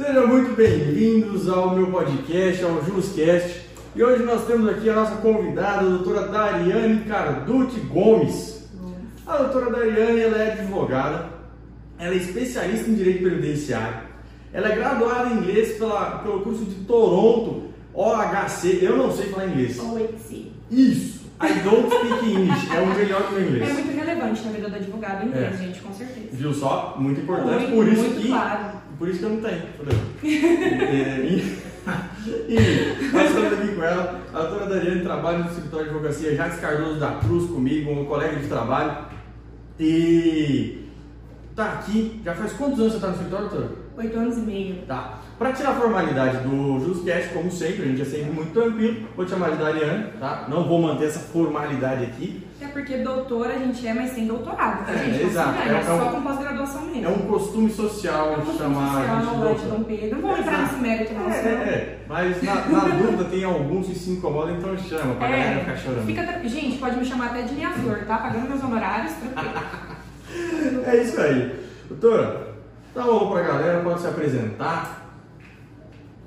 Sejam muito bem-vindos ao meu podcast, ao Juscast. E hoje nós temos aqui a nossa convidada, a doutora Dariane Carducci Gomes. A doutora Dariane ela é advogada, ela é especialista em direito previdenciário, ela é graduada em inglês pela, pelo curso de Toronto, OHC, eu não sei falar inglês. OHC. Isso! I don't speak English, é o melhor que o inglês. É muito relevante na vida do advogado inglês, É. gente, com certeza. Viu só? Muito importante, Muito, por isso que. claro. Por isso que eu não tenho. É, e, nós estamos aqui com ela. A doutora Dariane trabalha no escritório de advocacia Jacques Cardoso da Cruz comigo, um colega de trabalho. E tá aqui. Já faz quantos anos você está no escritório, doutora? Oito anos e meio. Tá. Para tirar a formalidade do Juscast, como sempre, a gente é sempre muito tranquilo. Vou te chamar de Dariane, tá? Não vou manter essa formalidade aqui. Até porque doutora a gente é, mas sem doutorado, tá, É, gente? Se exato. É- É, é só um- com pós-graduação mesmo. É um costume social É um costume chamar a gente de social, doutor. Dom Pedro. Não vou entrar Exato. nesse mérito, não. É, é, é. Mas na, na dúvida tem alguns que se incomodam, então chama pra galera ficar chorando. fica Gente, pode me chamar até de minha flor, tá? Pagando meus honorários, tranquilo. É isso aí. Doutora, dá um alô pra galera, pode se apresentar.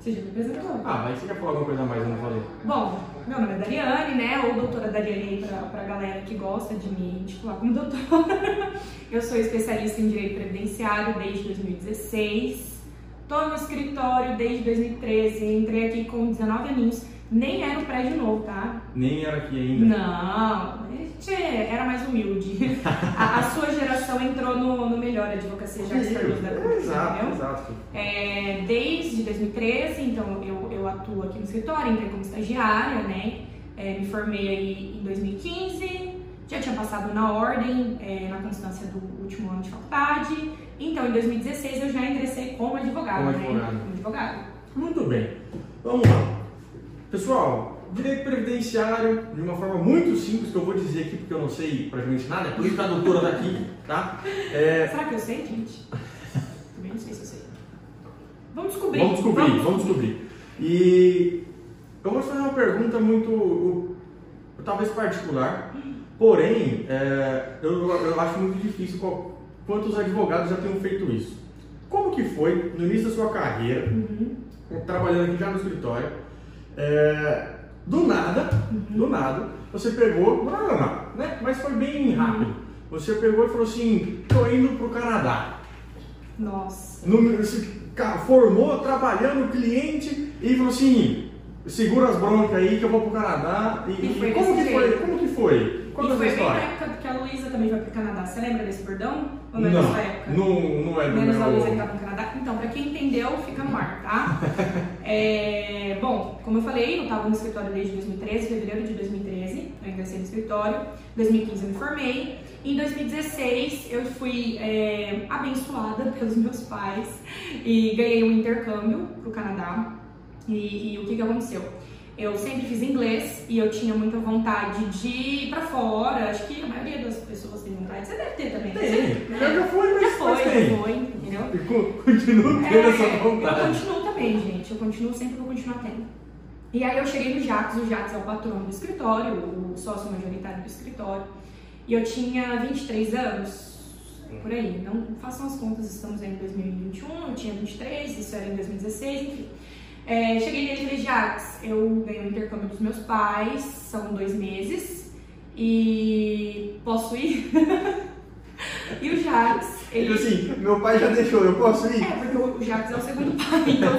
Você já me apresentou. Ah, mas você quer falar alguma coisa a mais, eu não falei. Bom, meu nome é Dariane, né? Ou doutora Dariane pra, pra galera que gosta de me titular como doutora. Eu sou especialista em direito previdenciário desde 2016. Tô no escritório desde 2013. Entrei aqui com 19 aninhos. Nem era um prédio novo, tá? Nem era aqui ainda. Não, a gente era mais humilde. A, a sua geração entrou no, no melhor advocacia já Cardoso da Exato, exato. É, desde 2013, então eu, eu atuo aqui no escritório, entrei como estagiária, né? É, me formei aí em 2015, já tinha passado na ordem, é, na constância do último ano de faculdade. Então, em 2016 eu já ingressei como advogada, Como né? advogada. Como advogada. Muito bem. Vamos lá. Pessoal, direito previdenciário, de uma forma muito simples, que eu vou dizer aqui porque eu não sei praticamente nada, é por isso que a doutora tá aqui, tá? É, Será que eu sei, gente? Também não sei se eu sei. Vamos descobrir. Vamos descobrir, vamos descobrir. E eu vou te fazer uma pergunta muito, talvez particular, porém, é, eu, eu acho muito difícil qual- quantos advogados já tenham feito isso. Como que foi, no início da sua carreira, Uhum. trabalhando aqui já no escritório, é, do nada, do nada, você pegou, não, não, não, né? mas foi bem rápido. Você pegou e falou assim, tô indo pro Canadá. Nossa. No- ca- formou trabalhando cliente e falou assim, segura as broncas aí que eu vou pro Canadá. E, E foi como, que foi, como que foi? E essa foi bem na história. época que a Luísa também foi pro Canadá. Você lembra desse bordão? Ou não é Não, época? não, não é do Menos a Luísa que meu... estava no Canadá. Então, pra quem entendeu, fica no ar, tá? É, bom, como eu falei, eu estava no escritório desde 2013, fevereiro de 2013, eu ingressei no escritório. Em 2015 eu me formei. Em 2016 eu fui é, abençoada pelos meus pais e ganhei um intercâmbio pro Canadá. E, e o que, que aconteceu? Eu sempre fiz inglês e eu tinha muita vontade de ir pra fora. Acho que a maioria das pessoas tem vontade. Você deve ter também. né? Tem, Você- já foi, mas já foi, já foi, entendeu? E co- Continuo tendo É, essa eu vontade. continuo também, gente. Eu continuo sempre vou continuar tendo. E aí eu cheguei no Jacques, o Jacques é o patrono do escritório, o sócio majoritário do escritório. E eu tinha 23 anos, por aí. Não façam as contas, estamos aí em 2021, eu tinha 23, isso era em 2016, enfim. É, cheguei e falei, Jacques, eu ganhei o intercâmbio dos meus pais, são dois meses, e posso ir? e o Jacques, Ele ele... assim, meu pai já deixou, eu posso ir? É, porque o Jacques é o segundo pai, então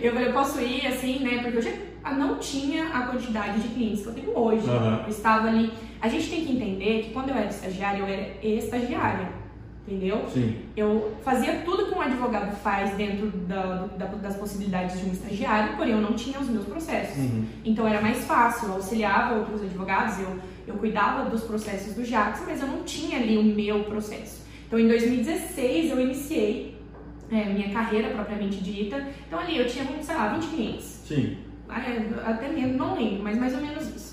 eu falei, eu posso ir assim, né? Porque eu já não tinha a quantidade de clientes que eu tenho hoje. Aham. Eu estava ali. A gente tem que entender que quando eu era estagiária, eu era estagiária. Entendeu? Sim. Eu fazia tudo que um advogado faz dentro da- da- das possibilidades de um estagiário, porém eu não tinha os meus processos. Uhum. Então era mais fácil, eu auxiliava outros advogados, eu, eu cuidava dos processos do Jackson, mas eu não tinha ali o meu processo. Então em 2016 eu iniciei é, minha carreira propriamente dita. Então ali eu tinha, sei lá, 20 clientes. Sim. É, Até menos, não lembro, mas mais ou menos isso.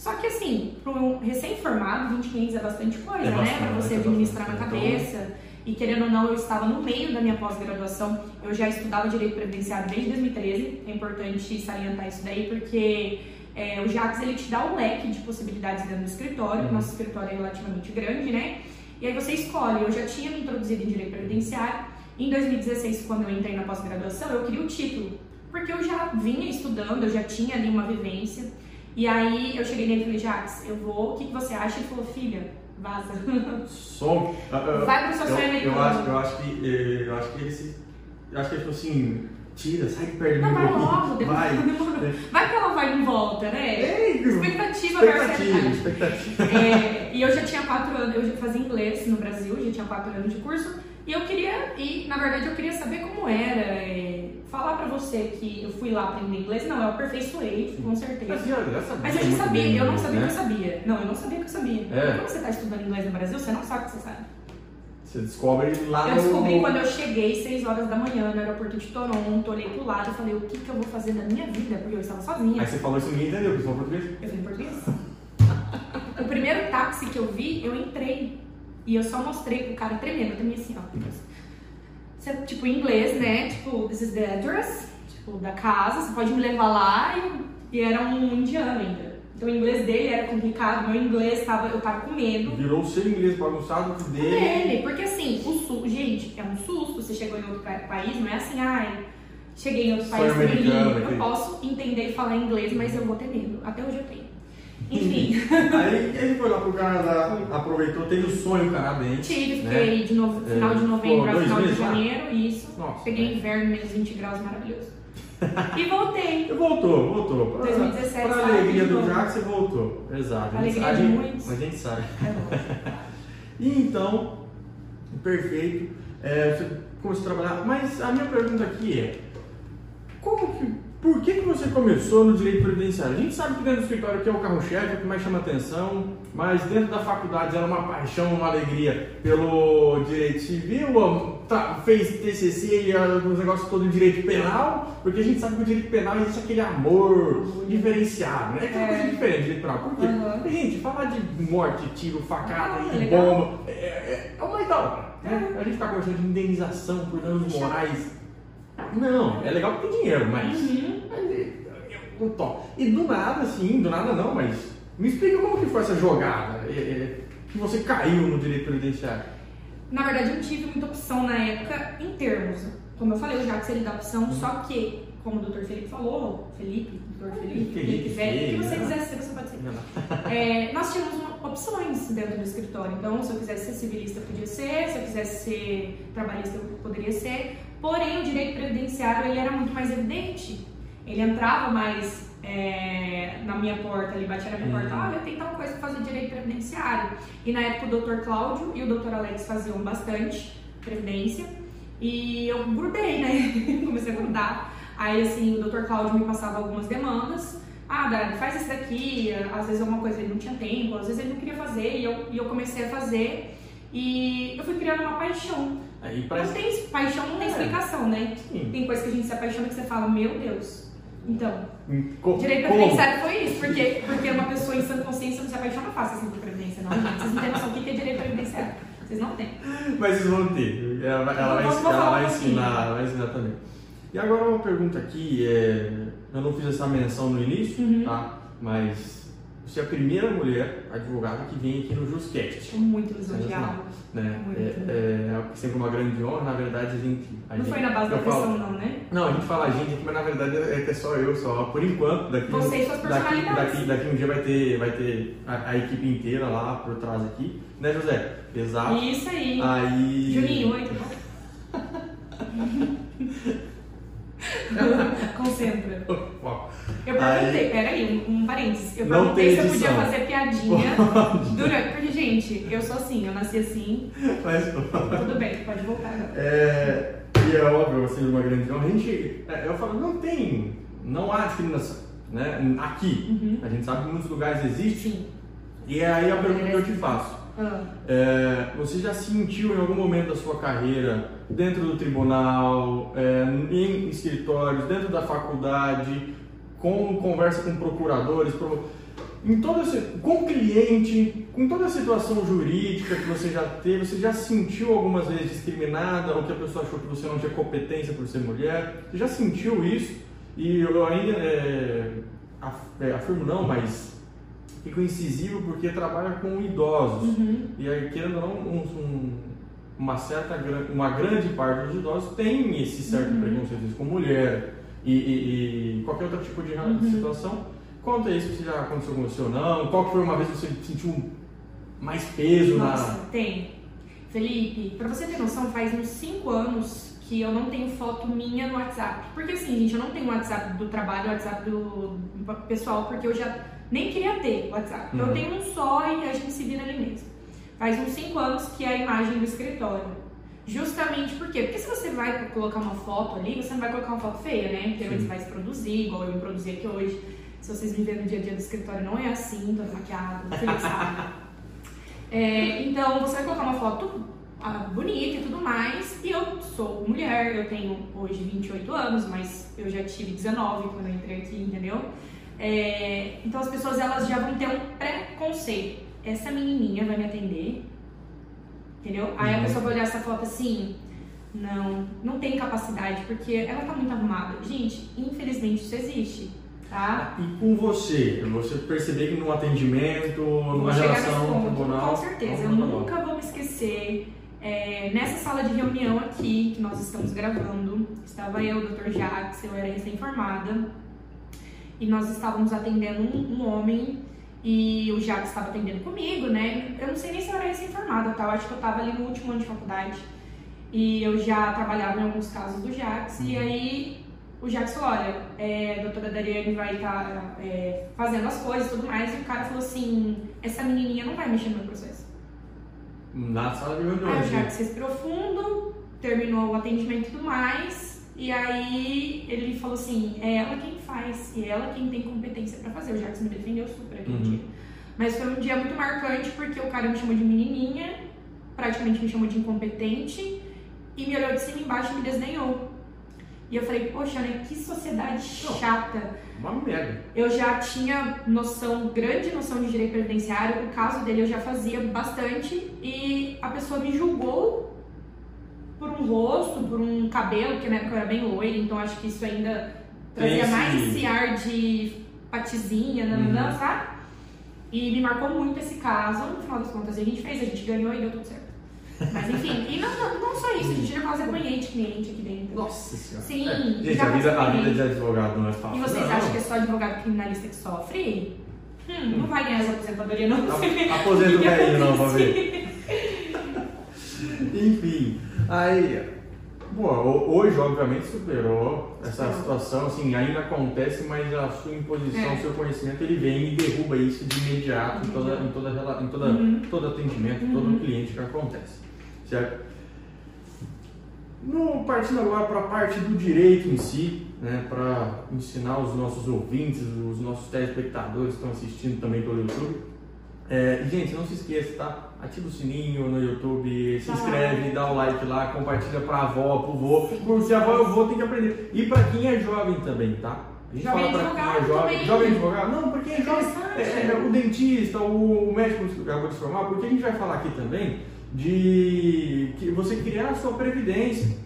Só que assim, para um recém-formado, 20 clientes é bastante coisa, É né? bastante, Para você é administrar na cabeça. E querendo ou não, eu estava no meio da minha pós-graduação. Eu já estudava direito previdenciário desde 2013. É importante salientar isso daí, porque é, o Jax ele te dá um leque de possibilidades dentro do escritório. Uhum. Nosso escritório é relativamente grande, né? E aí você escolhe. Eu já tinha me introduzido em direito previdenciário. Em 2016, quando eu entrei na pós-graduação, eu queria o título, porque eu já vinha estudando, eu já tinha ali uma vivência. E aí eu cheguei nele e falei, Jax, eu vou, o que, que você acha? Ele falou, filha, vaza. Som. Vai pro seu sonho eu, eu acho, eu acho que eh, eu acho que ele se. Eu acho que ele falou assim, tira, sai de perto de Não, vai logo, Vai. vai que ela vai em volta, né? É, Expectativa versus expectativa, realidade. expectativa. É, e eu já tinha quatro anos, eu já fazia inglês no Brasil, já tinha quatro anos de curso, e eu queria, e na verdade eu queria saber como era. é, falar pra você que eu fui lá aprender inglês, não, eu aperfeiçoei, com Mas certeza. já, já sabia Mas eu já sabia, eu não sabia né? que eu sabia. Não, eu não sabia que eu sabia. É. Quando você tá estudando inglês no Brasil, você não sabe que você sabe. Você descobre lá Eu no... descobri quando eu cheguei, 6 horas da manhã, no aeroporto de Toronto, olhei pro lado e falei, o que, que eu vou fazer da minha vida? Porque eu estava sozinha. Aí você falou isso ninguém entendeu, porque você falou português. Eu falei português? o primeiro táxi que eu vi, eu entrei. E eu só mostrei pro cara tremendo, eu assim, ó. Você, tipo, em inglês, né? Tipo, this is the address, tipo, da casa, você pode me levar lá. E, e era um indiano ainda. Então o inglês dele era complicado, meu inglês tava, eu tava com medo. Virou o seu inglês bagunçado que dele. Dele, porque assim, o susto, gente, é um susto, você chegou em outro pa- país, não é assim, ai, cheguei em outro Sonho país Eu posso entender e falar inglês, mas eu vou ter medo. Até hoje eu tenho. Enfim, Aí ele foi lá pro Canadá, aproveitou, teve o sonho canadense. tive, né? fiquei de novo, É, final de novembro a final de lá? janeiro, isso. Nossa. Peguei inverno, menos 20 graus, maravilhoso. E voltei. E voltou, voltou. Pra, 2017 pra sabe, alegria do. Jack, você voltou. Exato. A gente- Alegria a de muitos. Mas a gente sabe. É. E então, perfeito. É, você começou a trabalhar. Mas a minha pergunta aqui é: como que. Por que, que você começou no direito previdenciário? A gente sabe que dentro do escritório aqui é o carro-chefe, é o que mais chama atenção, mas dentro da faculdade era uma paixão, uma alegria pelo direito civil, fez TCC e os negócios todo em direito penal, porque a gente sabe que o direito penal existe aquele amor diferenciado, né? É aquela É. coisa diferente do direito penal. Por quê? Uhum. Gente, falar de morte, tiro, facada Ah, e legal. bomba é, é, é o mais da hora. Né? A gente tá conversando de indenização por danos morais. Não, é legal porque tem dinheiro, mas. Uhum. é- é top. E do nada, assim, do nada não, mas. Me explica como que foi essa jogada é, é, que você caiu no direito previdenciário. Na verdade, eu tive muita opção na época em termos. Como eu falei, o Jax ele dá opção, só que, como o Dr. Felipe falou, Felipe, Dr. Felipe, Felipe, Felipe velho, o que você né? quiser ser, você pode ser. É, nós tínhamos opções dentro do escritório. Então, se eu quisesse ser civilista, podia ser. Se eu quisesse ser trabalhista, eu poderia ser. Porém, o direito previdenciário ele era muito mais evidente. Ele entrava mais é, na minha porta, ele batia na minha porta, Uhum. olha, tem tal coisa para fazer direito previdenciário. E na época o Dr. Cláudio e o Dr. Alex faziam bastante previdência. E eu grudei, né? Comecei a grudar. Aí, assim, o Dr. Cláudio me passava algumas demandas. Ah, Dani, faz esse daqui. Às vezes alguma coisa ele não tinha tempo, às vezes ele não queria fazer. E eu, e eu comecei a fazer. E eu fui criando uma paixão. Aí Não parece. tem, paixão não tem É. explicação, né? Sim. Tem coisa que a gente se apaixona que você fala, meu Deus. Então, Co- direito como? previdenciário foi isso. Porque, porque uma pessoa em sã consciência não se apaixona fácil assim por previdência, não. gente. Vocês não têm noção do que é direito previdenciário. Vocês não têm. Mas vocês vão ter. Ela, vai- ela vai, ela vai ensinar, ela vai ensinar também. E agora uma pergunta aqui, é, eu não fiz essa menção no início, Uhum. tá? Mas você é a primeira mulher advogada que vem aqui no JustCast. Estou muito lisonjeada. Né? Muito. É, é sempre uma grande honra, na verdade a gente. a Não gente- foi na base da eu falo- pressão, não, né? Não, a gente fala a gente aqui, mas na verdade é que é só eu, só por enquanto. Daqui, Você e suas daqui, personalidades. daqui, daqui um dia vai ter, vai ter a, a equipe inteira lá por trás aqui. Né, José? Exato. Isso aí. Aí. Juninho, oi, tudo bom? Eu perguntei, peraí, um, um parênteses. Eu Não perguntei se eu podia fazer piadinha durante. Porque, gente, eu sou assim, eu nasci assim, Mas, tudo bem, pode voltar agora. é, e é óbvio, assim, uma grande. A gente, é, eu falo, não tem, não há discriminação, né? Aqui. Uhum. A gente sabe que em muitos lugares existe. Sim. E é aí a pergunta que eu te faço. Ah, É, você já sentiu em algum momento da sua carreira, dentro do tribunal, é, em escritórios, dentro da faculdade, com conversa com procuradores, pro- em todo esse, com cliente, com toda a situação jurídica que você já teve, você já sentiu algumas vezes discriminada ou que a pessoa achou que você não tinha competência por ser mulher? Você já sentiu isso? E eu ainda é, é, afirmo não, mas fico incisivo porque trabalha com idosos. uhum. E aí, querendo ou não, um, um, uma certa uma grande parte dos idosos tem esse certo uhum. preconceito com mulher e, e, e, qualquer outro tipo de uhum. situação. Conta isso se já aconteceu com você ou não. Qual foi uma vez que você sentiu mais peso Nossa, na. tem. Felipe, pra você ter noção, faz uns 5 anos que eu não tenho foto minha no WhatsApp. Porque assim, gente, eu não tenho WhatsApp do trabalho, WhatsApp do pessoal, porque eu já nem queria ter WhatsApp. Uhum. Eu tenho um só e a gente se vira ali mesmo. Faz uns 5 anos que é a imagem do escritório. Justamente por quê? Porque se você vai colocar uma foto ali, você não vai colocar uma foto feia, né? Porque você vai se produzir, igual eu me produzi aqui hoje. Se vocês me verem no dia a dia do escritório, não é assim, toda maquiada, sabe. É, então, você vai colocar uma foto ah, bonita e tudo mais. E eu sou mulher, eu tenho hoje 28 anos, mas eu já tive 19 quando eu entrei aqui, entendeu? É, então, as pessoas elas já vão ter um preconceito. Essa menininha vai me atender, entendeu? Aí a uhum. pessoa vai olhar essa foto assim, não, não tem capacidade, porque ela tá muito arrumada. Gente, infelizmente isso existe. Tá? E com você, você perceber que no atendimento, numa relação tribunal. Com certeza, eu nunca vou me esquecer. É, nessa sala de reunião aqui, que nós estamos gravando, estava eu, o Dr. Jax, eu era recém-formada, e nós estávamos atendendo um, um, homem, e o Jax estava atendendo comigo, né? Eu não sei nem se eu era recém-formada, tá? Eu acho que eu estava ali no último ano de faculdade, e eu já trabalhava em alguns casos do Jax, e uhum. aí o Jackson falou, olha, é, a doutora Dariane vai estar tá, é, fazendo as coisas e tudo mais, e o cara falou assim, essa menininha não vai mexer no meu processo. Na sala de reunião. Aí o Jackson respirou fundo, terminou o atendimento e tudo mais, e aí ele falou assim, é ela quem faz, e ela quem tem competência para fazer. O Jackson me defendeu super aquele uhum. dia. Mas foi um dia muito marcante, porque o cara me chamou de menininha, praticamente me chamou de incompetente, e me olhou de cima e embaixo e me desdenhou. E eu falei, poxa, né, que sociedade chata. Uma merda. Eu já tinha noção, grande noção de direito previdenciário, o caso dele eu já fazia bastante e a pessoa me julgou por um rosto, por um cabelo, que na época eu era bem loira, então acho que isso ainda trazia esse... mais esse ar de patizinha, nananã, uhum. sabe? E me marcou muito esse caso, no final das contas a gente fez, a gente ganhou e deu tudo certo. Mas enfim, e não, não, não só isso, a gente já quase apanhei de cliente aqui dentro. Nossa senhora. Sim, é. gente, a vida, a vida de advogado não é fácil. E vocês não. acham que é só advogado criminalista que sofre? Hum, não vai ganhar essa aposentadoria, não. Aposenta o velho, não, pra ver. Enfim, aí. Bom, hoje, obviamente, superou essa situação, assim, ainda acontece, mas a sua imposição, o é. seu conhecimento, ele vem e derruba isso de imediato em, toda, em, toda, em toda, uhum. todo atendimento, uhum. todo cliente que acontece. Certo? No, partindo agora para a parte do direito em si, né, para ensinar os nossos ouvintes, os nossos telespectadores que estão assistindo também pelo YouTube. É, gente, não se esqueça, tá? Ativa o sininho no YouTube, se inscreve, dá o like lá, compartilha para a avó, para o vô, porque a avó e o vô tem que aprender. E para quem é jovem também, tá? A gente jovem fala para quem é jovem. Também. Jovem advogado? Não, porque é jovem. É, é, o dentista, o médico que acabou de se formar, porque a gente vai falar aqui também de que você criar a sua previdência.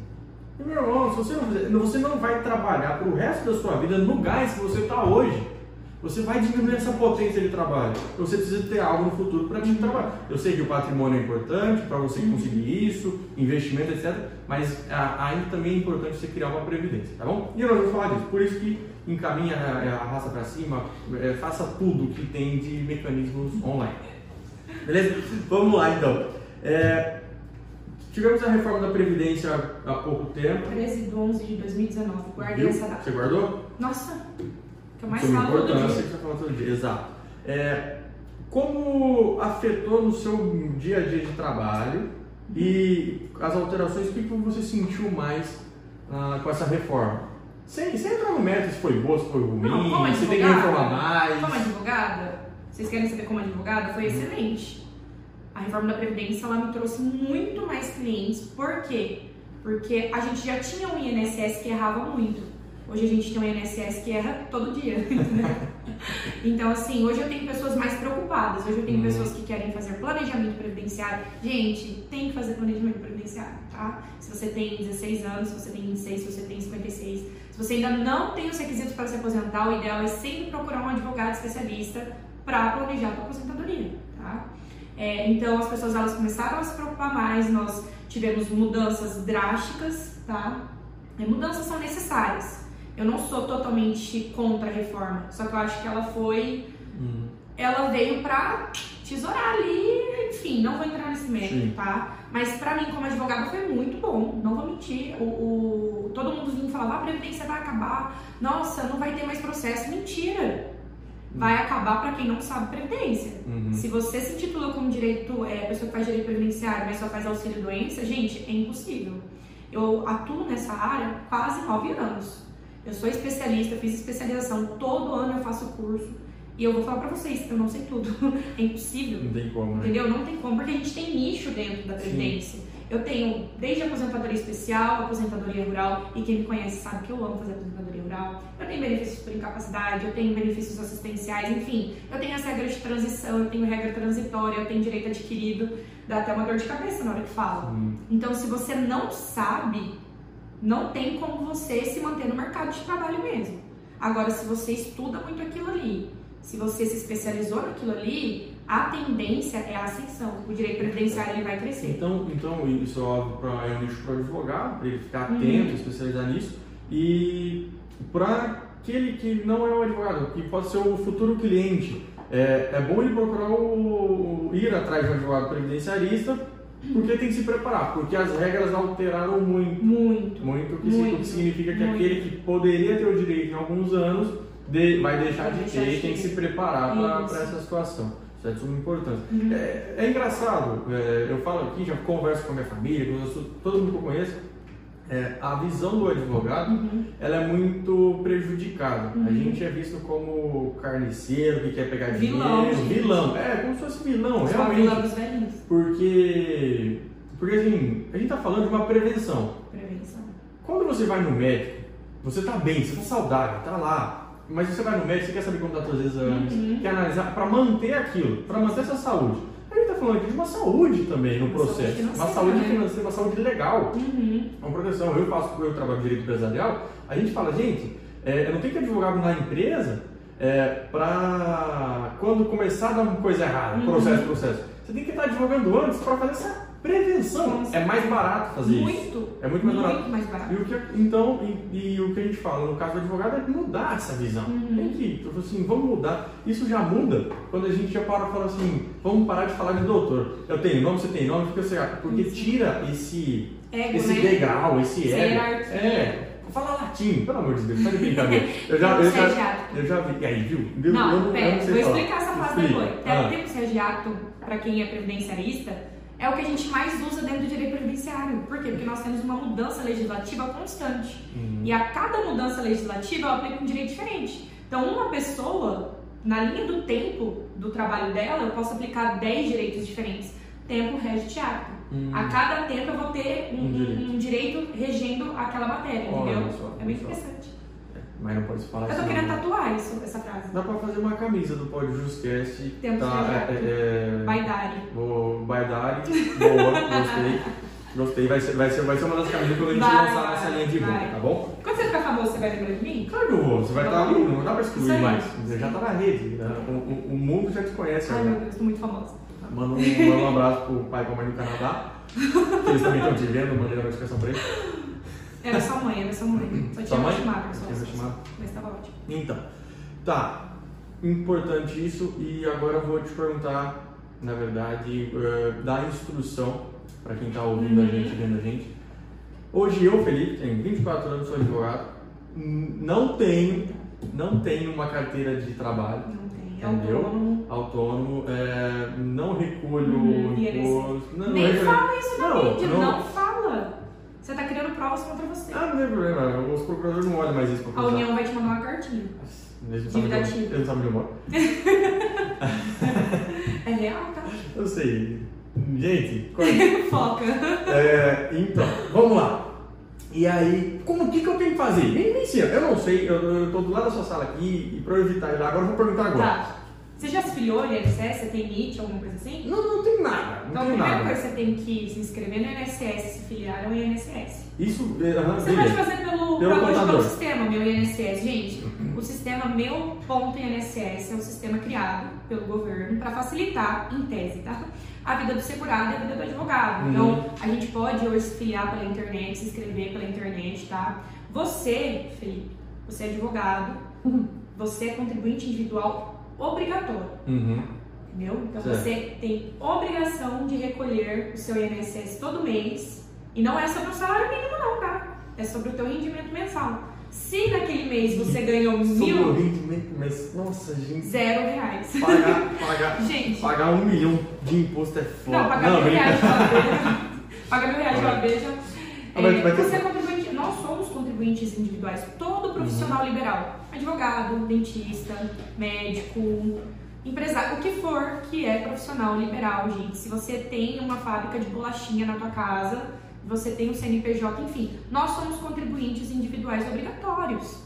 E, meu irmão, se você não, fizer, você não vai trabalhar para o resto da sua vida no gás que você está hoje. Você vai diminuir essa potência de trabalho. Você precisa ter algo no futuro para te trabalhar. Eu sei que o patrimônio é importante para você conseguir isso, investimento, etc. Mas ainda também é importante você criar uma previdência, tá bom? E eu não vou falar disso. Por isso que encaminha a, a raça para cima, é, faça tudo que tem de mecanismos online. Beleza? Vamos lá então. É, tivemos a reforma da Previdência há pouco tempo. 13 de 11 de 2019. Guardei essa data. Você guardou? Nossa, que eu mais falo todo dia. que você fala todo dia, exato. É, como afetou no seu dia a dia de trabalho e as alterações, o que você sentiu mais ah, com essa reforma? Sem, sem entrar no mérito se foi boa, se foi ruim, Não, se tem que reformar mais. Como advogada, vocês querem saber como advogada? Foi excelente a reforma da Previdência ela me trouxe muito mais clientes. Por quê? Porque a gente já tinha um INSS que errava muito. Hoje a gente tem um INSS que erra todo dia. então, assim, hoje eu tenho pessoas mais preocupadas. Hoje eu tenho uhum. pessoas que querem fazer planejamento previdenciário. Gente, tem que fazer planejamento previdenciário, tá? Se você tem 16 anos, se você tem 26, se você tem 56, se você ainda não tem os requisitos para se aposentar, o ideal é sempre procurar um advogado especialista para planejar a sua aposentadoria, tá? É, então as pessoas elas começaram a se preocupar mais, nós tivemos mudanças drásticas, tá? E mudanças são necessárias. Eu não sou totalmente contra a reforma, só que eu acho que ela foi. Uhum. Ela veio pra tesourar ali, enfim, não vou entrar nesse mérito, Sim. tá? Mas pra mim, como advogada, foi muito bom, não vou mentir. O, o- todo mundo vinha falar, ah, a Previdência vai acabar, nossa, não vai ter mais processo. Mentira! Vai acabar pra quem não sabe Previdência. Uhum. Se você se intitula como direito, é, pessoa que faz direito previdenciário, mas só faz auxílio doença, gente, é impossível. Eu atuo nessa área quase nove anos. Eu sou especialista, fiz especialização, todo ano eu faço curso. E eu vou falar pra vocês, eu não sei tudo. é impossível. Não tem como, né? Entendeu? Não tem como, porque a gente tem nicho dentro da Previdência. Eu tenho desde aposentadoria especial, aposentadoria rural, e quem me conhece sabe que eu amo fazer aposentadoria rural. Eu tenho benefícios por incapacidade, eu tenho benefícios assistenciais, enfim. Eu tenho as regras de transição, eu tenho regra transitória, eu tenho direito adquirido. Dá até uma dor de cabeça na hora que fala. Hum. Então, se você não sabe, não tem como você se manter no mercado de trabalho mesmo. Agora, se você estuda muito aquilo ali, se você se especializou naquilo ali, a tendência é a ascensão. O direito previdenciário ele vai crescer. Então, então isso é óbvio pra, é um nicho para o advogado, para ele ficar Uhum. atento, especializar nisso. E para aquele que não é um advogado, que pode ser o futuro cliente, é, é bom ele procurar o, ir atrás de um advogado previdenciarista, porque tem que se preparar, porque as regras alteraram muito. Muito. Muito, o que, Muito, significa que muito. aquele que poderia ter o direito em alguns anos de- vai deixar de ter e tem que se preparar para essa situação. Isso é de suma importância. Uhum. É, é engraçado, é, eu falo aqui, já converso com a minha família, com todo mundo que eu conheço, é, a visão do advogado Uhum. ela é muito prejudicada. A Uhum. gente é visto como carniceiro que quer pegar Vilão, dinheiro, gente. vilão. É, como se fosse vilão, Só realmente. vilão dos velhinhos. Porque, porque assim, a gente tá falando de uma prevenção. Prevenção. Quando você vai no médico, você tá bem, você tá saudável, tá lá. Mas você vai no médico, você quer saber como tá seus exames, Uhum. quer analisar para manter aquilo, para manter essa saúde. Falando aqui de uma saúde também no processo. uma saúde né? financeira, uma saúde legal. Uhum. Uma proteção. Eu faço, eu trabalho direito empresarial, a gente fala, gente, é, eu não tenho que advogado na empresa é, para quando começar a dar uma coisa errada, Uhum. processo, processo. Você tem que estar advogando antes para fazer essa prevenção. Com É mais barato fazer isso. Muito. É muito mais barato. Muito mais barato. E o que, então, e, e o que a gente fala no caso do advogado é mudar essa visão. Uhum. Tem que, assim, vamos mudar. Isso já muda quando a gente já para e fala assim, vamos parar de falar de doutor. Eu tenho nome, você tem nome, fica assim, ah, porque Isso. tira esse, Ego, esse né? degrau, esse ego. É, fala latim, pelo amor de Deus, tá de brincadeira. Eu já, eu já, eu já vi, aí, viu? Não, eu, pera, não vou falar. explicar essa frase Explica. depois. Ah. Termo sediato, para quem é previdenciarista, é o que a gente mais usa dentro do direito previdenciário. Por quê? Porque nós temos uma mudança legislativa constante. Uhum. E a cada mudança legislativa ela aplica um direito diferente. Então, uma pessoa, na linha do tempo do trabalho dela, eu posso aplicar 10 direitos diferentes. Tempo rege teatro. Hum. A cada tempo eu vou ter um, Um direito. um direito regendo aquela matéria, Olha entendeu? só, é bem só. interessante. Mas não pode se falar Eu tô querendo não. tatuar isso, essa frase. Dá pra fazer uma camisa do Pódio Justcast. Temos tá, projeto. é, é, Baidari. Vou Baidari, boa, gostei. Gostei, vai ser, vai, ser, vai ser uma das camisas quando a gente Vai, lançar vai, nessa linha de vai. roupa, tá bom? Quando você ficar famoso, você vai lembrar de mim? Claro que eu vou, você vai estar ali, não dá pra excluir mais. Você já tá na rede, né? o, o- o mundo já te conhece Ai, meu agora. Deus, tô muito famosa. Manda um, manda um abraço pro pai e pra mãe do Canadá, que eles também estão te vendo, mandei a notificação pra eles. Era sua mãe, era sua mãe. Só tinha chamado, só. Tinha chamado? Mas tava ótimo. Então, tá, importante isso e agora eu vou te perguntar, na verdade, eh, da instrução para quem está ouvindo a Uhum. gente, vendo a gente. Hoje eu, Felipe, tenho 24 anos, sou advogado, não tenho, não tenho uma carteira de trabalho, Não tem. É Entendeu? autônomo. autônomo, eh, não recolho Uhum, imposto, não, não Nem recolho- fala isso na Não, mídia, não. não. fala. Você tá criando provas contra você. Ah, não tem problema, os procuradores não olham mais isso A União vai te mandar uma cartinha. Eles não sabem onde onde eu moro. É real, tá? Eu sei. Gente, qual- Foca. É, então, vamos lá. E aí, como que, que eu tenho que fazer? Me, me ensina. Eu não sei, eu, eu tô do lado da sua sala aqui e pra eu evitar ir lá, agora eu vou perguntar agora. Tá. Você já se filiou no INSS? Você tem NIT, alguma coisa assim? Não, não tem nada. Não Então, a primeira nada. coisa que você tem que se inscrever no INSS, se filiar ao INSS. Isso, aham, Você pode beleza. fazer pelo, Pelo contador. pelo sistema, meu INSS. Gente, o sistema meu ponto INSS é um sistema criado pelo governo para facilitar, em tese, tá? A vida do segurado e a vida do advogado. Uhum. Então, a gente pode hoje se filiar pela internet, se inscrever pela internet, tá? Você, Felipe, você é advogado, você é contribuinte individual obrigatório. Uhum. Entendeu? Então Certo. você tem obrigação de recolher o seu INSS todo mês. E não é sobre o salário mínimo, não, tá? É sobre o teu rendimento mensal. Se naquele mês você ganhou Sobre o mil, rendimento, mas, nossa, gente, zero reais. pagar, pagar, Gente. pagar um milhão de imposto é foda. Não, pagar mil brinca- reais de uma vez. Pagar mil reais de uma vez. já- É, você é contribuinte, nós somos contribuintes individuais. Todo profissional Uhum. liberal, advogado, dentista, médico, empresário, o que for que é profissional liberal, gente. Se você tem uma fábrica de bolachinha na tua casa, você tem um CNPJ, enfim, nós somos contribuintes individuais obrigatórios.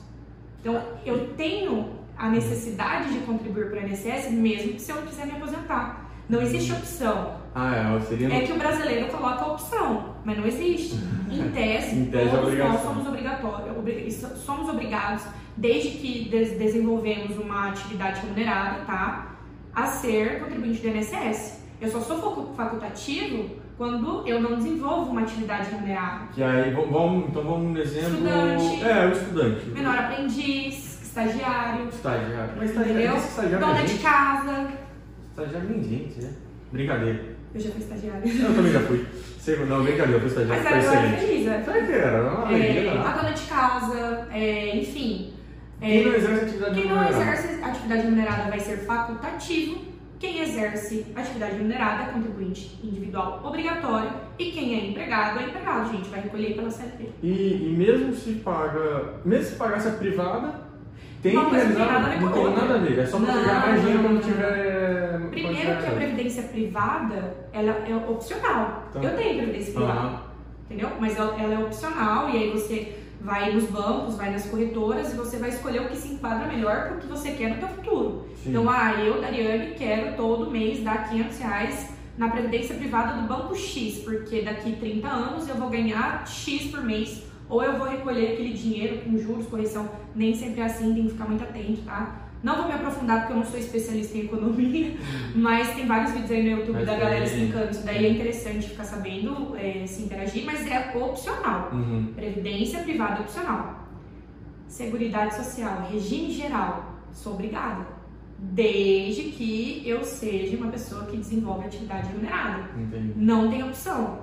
Então, eu tenho a necessidade de contribuir para o INSS mesmo se eu não quiser me aposentar. Não existe opção. Ah, é. É que o brasileiro coloca a opção, mas não existe. Em tese, Em tese, é todos nós somos obrigatórios, obri- somos obrigados, desde que des- desenvolvemos uma atividade remunerada, tá? A ser contribuinte do INSS. Eu só sou facu- facultativo quando eu não desenvolvo uma atividade remunerada. Que aí, vamos, então vamos no exemplo... Estudante. É, o estudante. Menor aprendiz, estagiário, Estagiário. Mas estagiário, entendeu? estagiário Dona é de gente. casa. Estagiário nem gente, né? Brincadeira. Eu já fui estagiária. Eu também já fui. Sei- Não, brincadeira, eu fui estagiário, Mas foi era, eu era excelente. feliz, né? Será que era? Não, não, É, não. a dona de casa, é, enfim. Quem não É, exerce atividade quem não remunerada? exerce atividade remunerada vai ser facultativo. Quem exerce atividade remunerada é contribuinte individual obrigatório. E quem é empregado é empregado, gente. Vai recolher pela CLT. E, e mesmo se paga, mesmo se pagasse a privada, tem Uma que coisa não tem realizar, não tem nada a ver, é só Não, pegar mais dinheiro quando tiver. Primeiro que a previdência privada, ela é opcional. Tá. Eu tenho previdência privada. Aham. entendeu? Mas ela, ela é opcional e aí você vai nos bancos, vai nas corretoras e você vai escolher o que se enquadra melhor para o que você quer no teu futuro. Sim. Então, ah, eu, Dariane, quero todo mês dar 500 reais na previdência privada do banco X, porque daqui 30 anos eu vou ganhar X por mês, ou eu vou recolher aquele dinheiro com juros, correção, nem sempre é assim, tem que ficar muito atento, tá? Não vou me aprofundar porque eu não sou especialista em economia, mas tem vários vídeos aí no YouTube Mas da galera explicando isso daí, é interessante ficar sabendo é, se interagir, mas é opcional. Uhum. Previdência privada opcional. Seguridade social, regime geral, sou obrigada. Desde que eu seja uma pessoa que desenvolve atividade remunerada. Entendi. Não tem opção.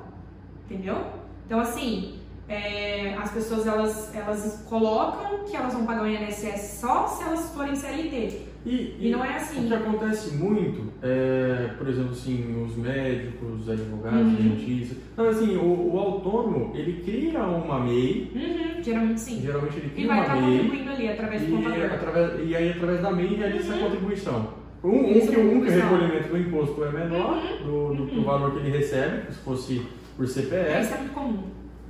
Entendeu? Então, assim, é, as pessoas elas, elas colocam que elas vão pagar o INSS só se elas forem CLT. E, E não é O assim. que acontece muito é, por exemplo, assim, os médicos, os advogados, Uhum. dentistas. Não, assim, o, o autônomo, ele cria uma MEI, Uhum, geralmente sim. geralmente ele E cria vai uma estar MEI. contribuindo ali através do E, contador. através, e aí, através da MEI, realiza essa Uhum. contribuição. Um, um, que, um que o recolhimento do imposto é menor do, do, do Uhum. valor que ele recebe, se fosse por CPF. Isso é muito comum.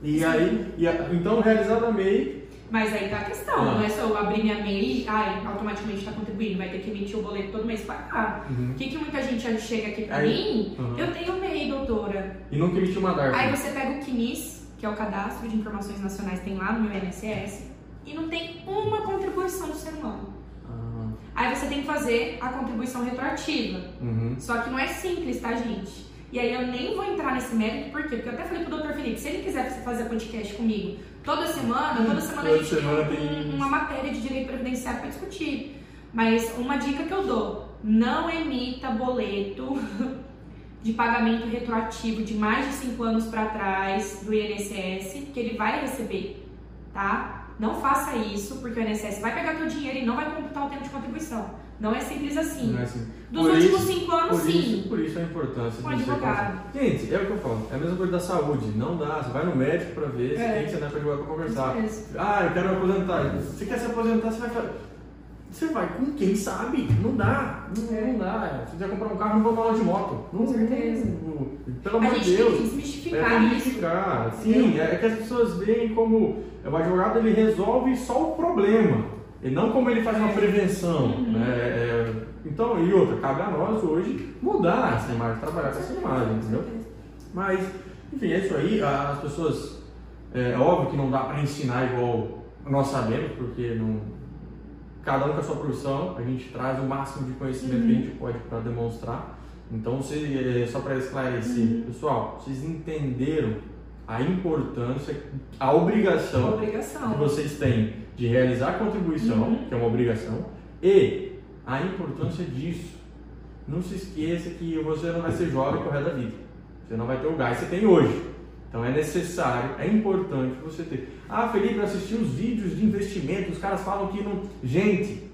E Sim. aí, e a- então, realizada a MEI, Mas aí tá a questão, Ah. não é só eu abrir minha MEI, ai, automaticamente tá contribuindo, vai ter que emitir o boleto todo mês pra pagar. Uhum. O que, que muita gente já chega aqui pra Aí- mim? Uhum. Eu tenho MEI, doutora. e nunca emitiu uma DARF. Aí você pega o CNIS, que é o Cadastro de Informações Nacionais, tem lá no meu INSS, e não tem uma contribuição do ser humano. Ah, Aí você tem que fazer a contribuição retroativa. uhum. Só que não é simples, tá, gente? E aí eu nem vou entrar nesse mérito, por quê? Porque eu até falei pro Dr. Felipe, se ele quiser fazer podcast comigo toda semana, toda semana Toda a gente semana tem, tem- um- uma matéria de direito previdenciário para discutir. Mas uma dica que eu dou, não emita boleto de pagamento retroativo de mais de 5 anos para trás do INSS, que ele vai receber, tá? Não faça isso, porque o INSS vai pegar teu dinheiro e não vai computar o tempo de contribuição. Não é simples assim. Não é assim. Dos Por últimos isso- 5 anos, Por sim. isso, por isso a importância Com de ser advogado. Gente, é o que eu falo. É a mesma coisa da saúde. Não dá. Você vai no médico pra ver, você É. tem que sentar com o advogado pra conversar. Com. Ah, eu quero me aposentar. Você quer se aposentar, você vai fazer. Você vai com quem sabe? Não dá. Não, É. não dá. Se quiser comprar um carro, não vou loja de moto. Com Não, certeza. não- Pelo amor de gente tem que Deus. É desmistificar modificar. Sim, é que as pessoas veem como o advogado ele resolve só o problema. E não como ele faz uma É. prevenção. Uhum. Né? É, então, e outra, cabe a nós hoje mudar essa imagem, trabalhar com essa imagem, entendeu? Mas, enfim, é isso aí. As pessoas, é, é óbvio que não dá para ensinar igual nós sabemos, porque não, cada um com a sua profissão, a gente traz o máximo de conhecimento que a gente pode para demonstrar. Então, se, é, só para esclarecer, pessoal, vocês entenderam a importância, a obrigação que Obrigação. vocês têm de realizar a contribuição, Uhum. que é uma obrigação, e a importância disso. Não se esqueça que você não vai ser jovem resto da vida. Você não vai ter o gás que você tem hoje. Então é necessário, é importante você ter. Ah, Felipe, eu assisti os vídeos de investimento, os caras falam que não. Gente,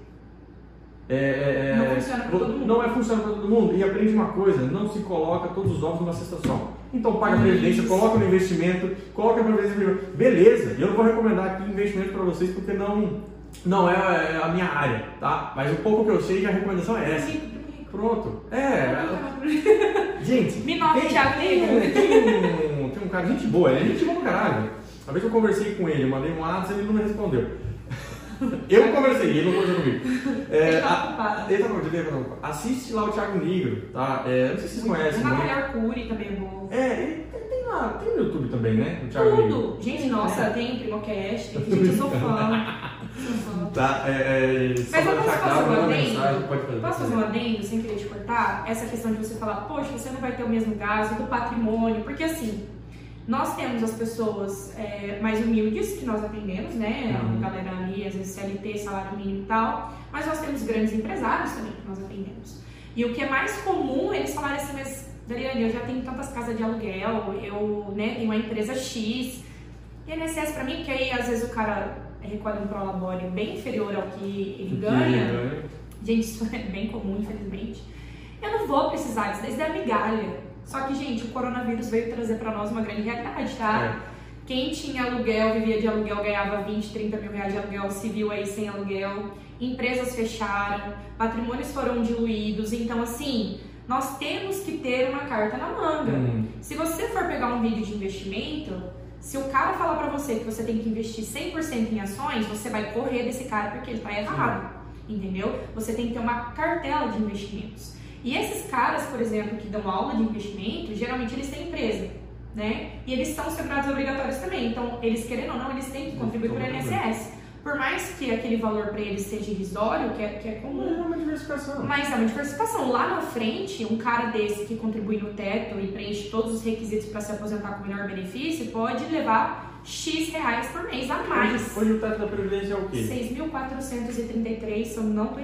é, é, Não é, funciona pra todo mundo. Não é funciona para todo mundo. E aprende uma coisa: não se coloca todos os ovos numa cesta só. Então paga a previdência, coloca no investimento, coloca a previdência. Beleza, eu não vou recomendar aqui investimento para vocês porque não, não é é a minha área, tá? Mas o pouco que eu sei, a recomendação é essa. Pronto. É, gente. Me nota, tem- Thiago tem, um, tem um cara, gente boa, ele é gente boa pra caralho. Uma vez eu conversei com ele, mandei um WhatsApp e ele não me respondeu. Eu conversei, ele não conversou comigo. É, Ele tá ocupado. ele tá ocupado, ele tá ocupado. Assiste lá o Thiago Negro, tá? É, não sei se vocês conhecem. O né? Natália Arcuri também é bom. É, ele tem, lá, tem no YouTube também, né? O Thiago Negro. Tudo. Gente, nossa, tem Primocast, tem gente, eu sou fã. Tá, é, é, Mas eu posso fazer um adendo? Posso fazer um adendo, sem querer te cortar? Essa questão de você falar, poxa, você não vai ter o mesmo gasto do patrimônio, porque assim, nós temos as pessoas é, mais humildes que nós atendemos, né? Uhum. A galera ali, às vezes CLT, salário mínimo e tal, mas nós temos grandes empresários também que nós atendemos. E o que é mais comum, eles falarem assim, mas Dariane, eu já tenho tantas casas de aluguel, eu né, tenho uma empresa X, e INSS pra mim, que aí às vezes o cara recolhe um prolabore bem inferior ao que ele ganha, Gente, isso é bem comum, infelizmente. Eu não vou precisar disso, isso é migalha. Só que, gente, o coronavírus veio trazer pra nós uma grande realidade, tá? Quem tinha aluguel, vivia de aluguel, ganhava 20, 30 mil reais de aluguel, se viu aí sem aluguel. Empresas fecharam, patrimônios foram diluídos. Então, assim, nós temos que ter uma carta na manga. Hum. Se você for pegar um vídeo de investimento, se o cara falar pra você que você tem que investir 100% em ações, você vai correr desse cara porque ele tá errado, entendeu? Você tem que ter uma cartela de investimentos. E esses caras, por exemplo, que dão aula de investimento, geralmente eles têm empresa, né? E eles são segurados obrigatórios também. Então, eles querendo ou não, eles têm que contribuir para o INSS. Por mais que aquele valor para eles seja irrisório, que é, que é comum, É uma diversificação. mas é uma diversificação. Lá na frente, um cara desse que contribui no teto e preenche todos os requisitos para se aposentar com melhor benefício pode levar X reais por mês a mais. Hoje o teto da Previdência é o quê? 6.433, se eu não estou.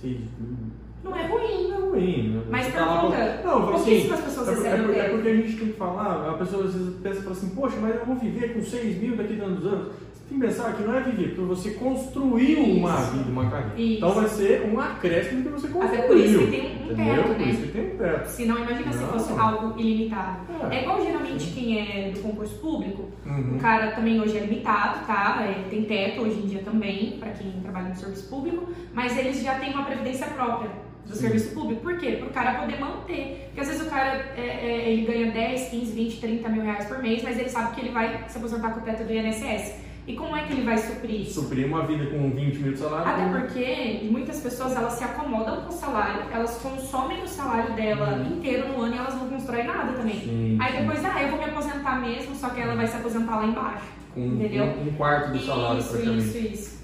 Seis mil. Não é ruim. Não é ruim. né? Mas tá pergunta, com- Não, eu falo assim, pouquíssimas pessoas é, por- é, recebem por- é porque a gente tem que falar, a pessoa às vezes pensa assim, poxa, mas eu vou viver com 6 mil daqui a tantos anos. Você tem que pensar que não é viver, porque você construiu uma Isso. vida, uma carreira. Isso. Então vai ser um acréscimo que você construiu. Até por isso que tem um entendeu? teto, Por né? isso que tem um teto. Se não, imagina se fosse algo ilimitado. É. É igual geralmente quem é do concurso público, Uhum. O cara também hoje é limitado, tá? É, tem teto hoje em dia também, para quem trabalha no serviço público, mas eles já têm uma previdência própria do Sim. serviço público. Por quê? Para o cara poder manter. Porque às vezes o cara é, é, ele ganha 10, 15, 20, 30 mil reais por mês, mas ele sabe que ele vai se aposentar com o teto do INSS. E como é que ele vai suprir isso? Suprir uma vida com 20 mil de salário. Até com- porque muitas pessoas elas se acomodam com o salário, elas consomem o salário dela Uhum. inteiro no ano e elas não constroem nada também. Sim, Aí depois, ah, eu vou me aposentar mesmo, só que ela vai se aposentar lá embaixo. com entendeu? Um, um quarto do salário Isso, praticamente. isso, isso.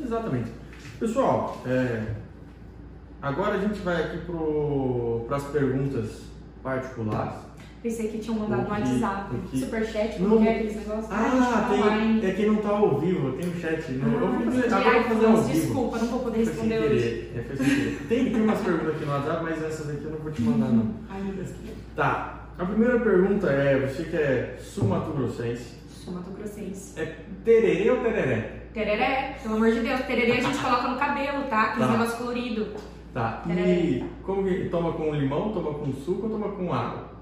Exatamente. Pessoal, é, agora a gente vai aqui para as perguntas particulares. Pensei que tinham mandado no WhatsApp, que- superchat, Não. não quer aqueles negócios. Ah, tá tem, é que não tá ao vivo, tem o chat. Não, eu vou Ah, fazer, agora Ai, fazer ao vivo. Desculpa, não vou poder responder hoje. É, foi sem querer. Tem, tem umas perguntas aqui no WhatsApp, mas essas aqui eu não vou te mandar não. Ai, meu Deus, que Tá, a primeira pergunta é, você que é sul-mato-grossense, Sou Mato Grossense. é tererê ou tereré? Tereré, pelo amor de Deus. Tereré a gente coloca no cabelo, tá? Aquele Tá. negócio colorido. Tá, e como que toma com limão, toma com suco ou toma com água?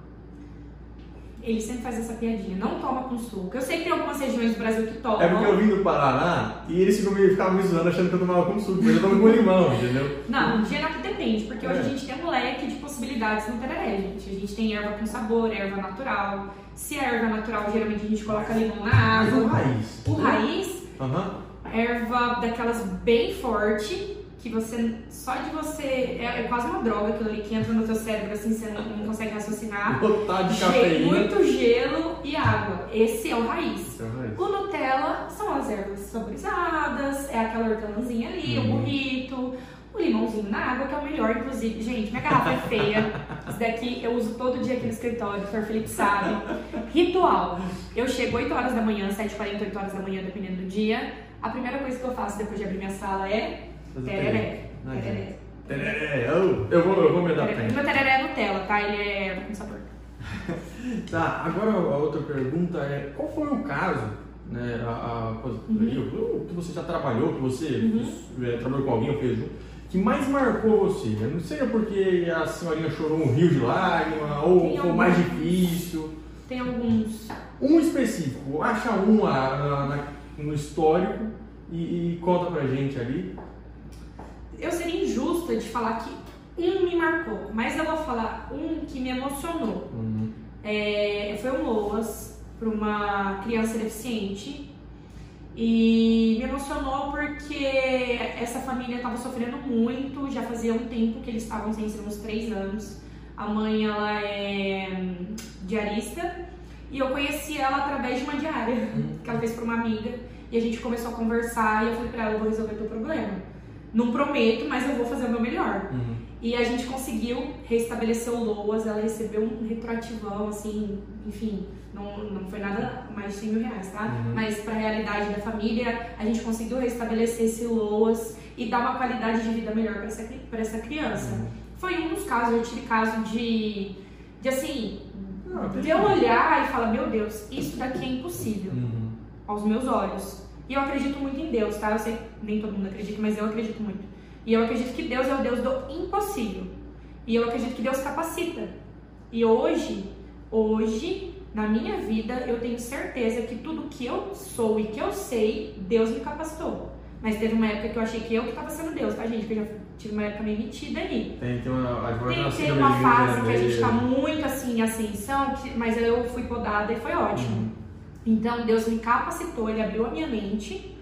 Ele sempre faz essa piadinha. Não toma com suco. Eu sei que tem algumas regiões do Brasil que tomam. É porque eu vim do Paraná e eles ficam ficavam me zoando achando que eu tomava com suco, mas eu tomo com limão, entendeu? Não, geral que depende, porque hoje É. a gente tem um leque de possibilidades no tereré, gente. A gente tem erva com sabor, erva natural. Se é erva natural, geralmente a gente coloca limão na Mas o água. raiz. O raiz, Aham. erva daquelas bem forte, que você, só de você, é, é quase uma droga aquilo ali que entra no seu cérebro, assim, você não, não consegue raciocinar. Botar de cafeína. muito gelo e água. Esse é o raiz. É o raiz. O Nutella são as ervas saborizadas, é aquela hortelãzinha ali, o Uhum. burrito, o limãozinho na água, que é o melhor, inclusive. Gente, minha garrafa é feia. Isso daqui eu uso todo dia aqui no escritório, o Sr. Felipe sabe. Ritual. Eu chego 8 horas da manhã, 7h40, 8 horas da manhã, dependendo do dia. A primeira coisa que eu faço depois de abrir minha sala é Fazer tereré. Tereré. Tereré, eu, eu vou, eu vou me adaptar. Tereré. Meu tereré é Nutella, tá? Ele é com sabor. Tá, agora a outra pergunta é, qual foi o caso, né, a, a o que você já trabalhou, que você Uhum. eh, trabalhou com alguém ou fez junto, que mais marcou você? né? Não seja porque a senhorinha chorou um rio de lágrima, ou Tem foi mais difícil. Tem alguns Um específico, acha um ah, na- na- no histórico e, e conta pra gente ali. Eu seria injusta de falar que um me marcou, mas eu vou falar um que me emocionou. Uhum. É, foi um LOAS para uma criança deficiente e me emocionou porque essa família estava sofrendo muito, já fazia um tempo que eles estavam sem ser uns três anos. A mãe ela é hum, diarista e eu conheci ela através de uma diária que ela fez para uma amiga e a gente começou a conversar e eu falei para ela, eu vou resolver teu problema. Não prometo, mas eu vou fazer o meu melhor. Uhum. E a gente conseguiu restabelecer o LOAS, ela recebeu um retroativão, assim, enfim, não, não foi nada mais de 100 mil reais, tá? Uhum. Mas para a realidade da família, a gente conseguiu restabelecer esse LOAS e dar uma qualidade de vida melhor para essa, pra essa criança. Uhum. Foi um dos casos, eu tive caso de, de assim, tem- de eu olhar e falar, meu Deus, isso daqui é impossível Uhum. aos meus olhos. E eu acredito muito em Deus, tá? Eu sei que nem todo mundo acredita, mas eu acredito muito. E eu acredito que Deus é o Deus do impossível. E eu acredito que Deus capacita. E hoje, hoje, na minha vida, eu tenho certeza que tudo que eu sou e que eu sei, Deus me capacitou. Mas teve uma época que eu achei que eu que estava sendo Deus, tá, gente? Que eu já tive uma época meio metida aí. Tem, tem uma, Tem, tem uma fase que a gente tá Janeiro. muito assim em ascensão, que- mas eu fui podada e foi ótimo. Uhum. Então Deus me capacitou, Ele abriu a minha mente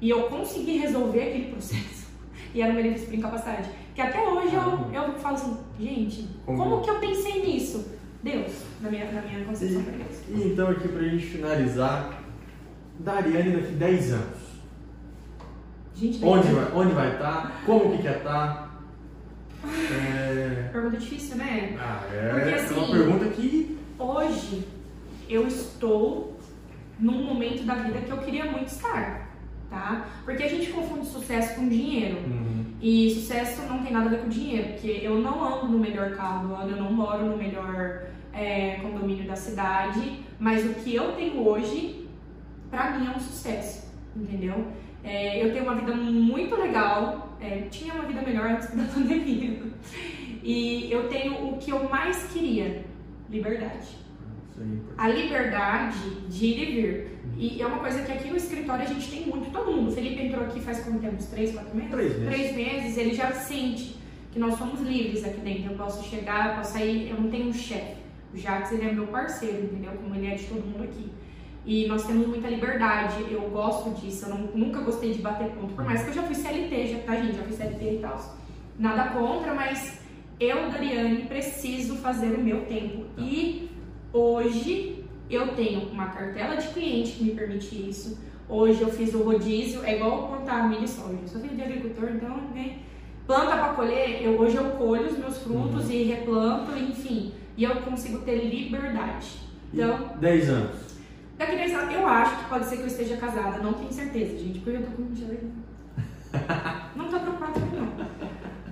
e eu consegui resolver aquele processo. E era uma livre por incapacidade. Que até hoje eu, eu falo assim, gente, Como- como que eu pensei nisso? Deus, na minha, na minha concepção pra Deus. E então aqui pra gente finalizar, Dariane daqui 10 anos. Gente, Onde vai, onde vai estar? Como que quer estar? É... pergunta difícil, né? Ah, é, Porque, é assim, uma pergunta que. Hoje eu estou num momento da vida que eu queria muito estar, tá? Porque a gente confunde sucesso com dinheiro. Uhum. E sucesso não tem nada a ver com dinheiro, porque eu não ando no melhor carro do ano, eu não moro no melhor é, condomínio da cidade, mas o que eu tenho hoje, pra mim é um sucesso, entendeu? É, eu tenho uma vida muito legal, é, tinha uma vida melhor antes da pandemia, e eu tenho o que eu mais queria, liberdade. A liberdade de ir e vir. E é uma coisa que aqui no escritório a gente tem muito, todo mundo. O Felipe entrou aqui faz quanto tempo? Uns três, quatro meses? Três meses. Três meses, ele já sente que nós somos livres aqui dentro. Eu posso chegar, eu posso sair, eu não tenho um chefe. O Jax, ele é meu parceiro, entendeu? Como ele é de todo mundo aqui. E nós temos muita liberdade, eu gosto disso, eu não- nunca gostei de bater ponto. Por mais que eu já fui CLT, já, tá, gente? Já fui CLT e tal. Nada contra, mas eu, Dariane, preciso fazer o meu tempo. E hoje eu tenho uma cartela de cliente que me permite isso. Hoje eu fiz o rodízio, é igual plantar milho e soja. Eu sou filho de agricultor, então, né? Planta para colher, eu, hoje eu colho os meus frutos e replanto, enfim. E eu consigo ter liberdade. Então, E 10 anos. daqui a 10 anos, eu acho que pode ser que eu esteja casada. Não tenho certeza, gente, porque eu tô com 22 Não tô preocupada.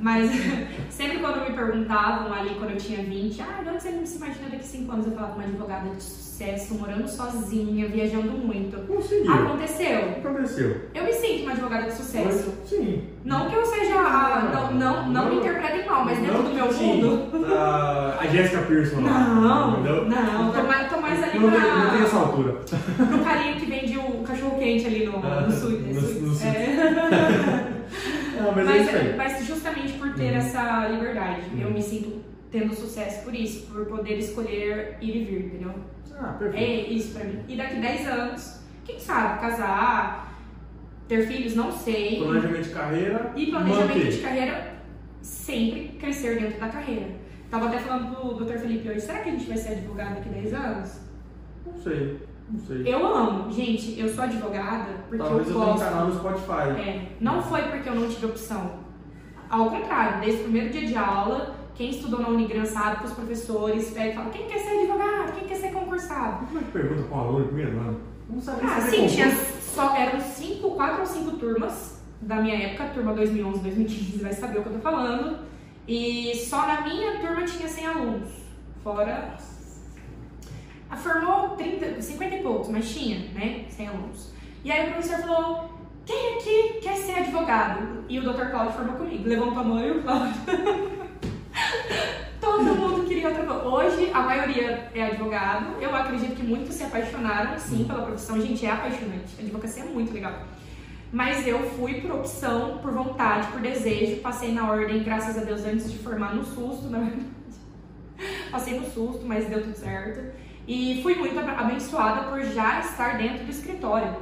Mas sempre quando me perguntavam ali, quando eu tinha 20, ah, de onde você se imagina daqui a 5 anos? Eu falava uma advogada de sucesso, morando sozinha, viajando muito. Conseguiu. Aconteceu. Aconteceu. Eu me sinto uma advogada de sucesso. Sim. Não que eu seja. a- não, não, não me interpretem mal, mas dentro Não, do meu sim, mundo. A, a Jessica Pearson lá. Não, não, tô mais, tô mais ali Não não tem essa altura. pro carinha que vende o cachorro quente ali no, Ah, no sul. no- no sul. É. Não, mas, é Mas, aí. mas justamente por ter Uhum. essa liberdade, eu Uhum. me sinto tendo sucesso por isso, por poder escolher ir e vir, entendeu? Ah, perfeito. É isso pra mim. E daqui 10 anos, quem sabe, casar, Ter filhos, não sei. Planejamento de carreira. E planejamento manter. de carreira, sempre crescer dentro da carreira. Tava até falando pro Dr. Felipe hoje, será que a gente vai ser advogado daqui a 10 anos? Não sei, não sei. Eu amo. Gente, eu sou advogada porque Talvez eu eu tenha um gosto. canal no Spotify. É, não foi porque eu não tive opção. Ao contrário, desde o primeiro dia de aula, quem estudou na Unigran sabe que os professores pegam e falam: quem quer ser advogado? Quem quer ser concursado? Como é que pergunta com um aluno primeiro ano? Não sabia Ah, sim, concurso. tinha só, eram cinco, quatro ou cinco turmas da minha época, turma 2011, 2015, vai saber o que eu tô falando. E só na minha turma tinha 100 alunos. Fora. Ah, Formou 30, 50 e poucos, mas tinha, né? 100 alunos. E aí o professor falou: quem aqui quer ser advogado? E o Dr. Cláudio formou comigo. Levantou a mão e o Cláudio. Todo mundo queria outra coisa. Hoje, a maioria é advogado. Eu acredito que muitos se apaixonaram, sim, pela profissão. Gente, é apaixonante. A advocacia é muito legal. Mas eu fui por opção, por vontade, por desejo. Passei na ordem, graças a Deus, antes de formar no susto, na verdade. Passei no susto, mas deu tudo certo. E fui muito ab- abençoada por já estar dentro do escritório.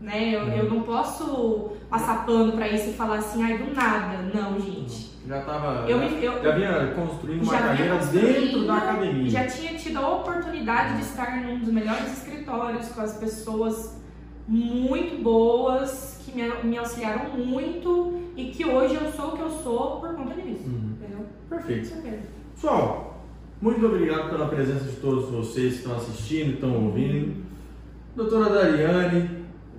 Né? Eu, eu não posso passar pano pra isso e falar assim, ai, do nada. Não, gente. Já tava. Eu eu- já vinha construindo uma carreira dentro da academia. Já tinha tido a oportunidade de estar num dos melhores escritórios com as pessoas muito boas, que me, me auxiliaram muito e que hoje eu sou o que eu sou por conta disso. Uhum. Entendeu? Perfeito. Pessoal, muito obrigado pela presença de todos vocês que estão assistindo, estão ouvindo. Doutora Dariane,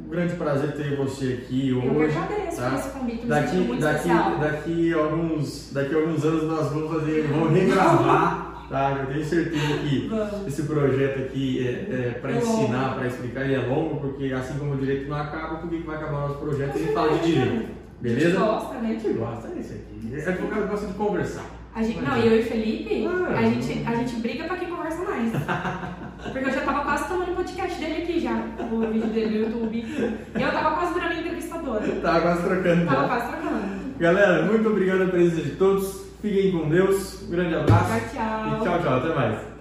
um grande prazer ter você aqui Eu hoje. agradeço tá? por esse convite, Daqui, muito daqui, especial. daqui, a alguns, daqui a alguns anos nós vamos fazer, vamos regravar, tá? Eu tenho certeza que Vamos. esse projeto aqui é, é para É ensinar, para explicar, ele é longo, porque assim como o direito não acaba, por que vai acabar o nosso projeto? A gente fala de direito, A gente beleza? gosta, A né? gente gosta, é isso aqui. Advogado gosta de conversar. A gente, não, e eu e Felipe, Ah, a, gente, a gente briga pra quem conversa mais. Porque eu já tava quase tomando o podcast dele aqui já, o vídeo dele no YouTube. E eu tava quase virando entrevistadora. Tá quase trocando. Tava já. quase trocando. Galera, muito obrigado pela presença de todos. Fiquem com Deus. Um grande abraço. Tchau, tchau. E tchau, tchau. Até mais.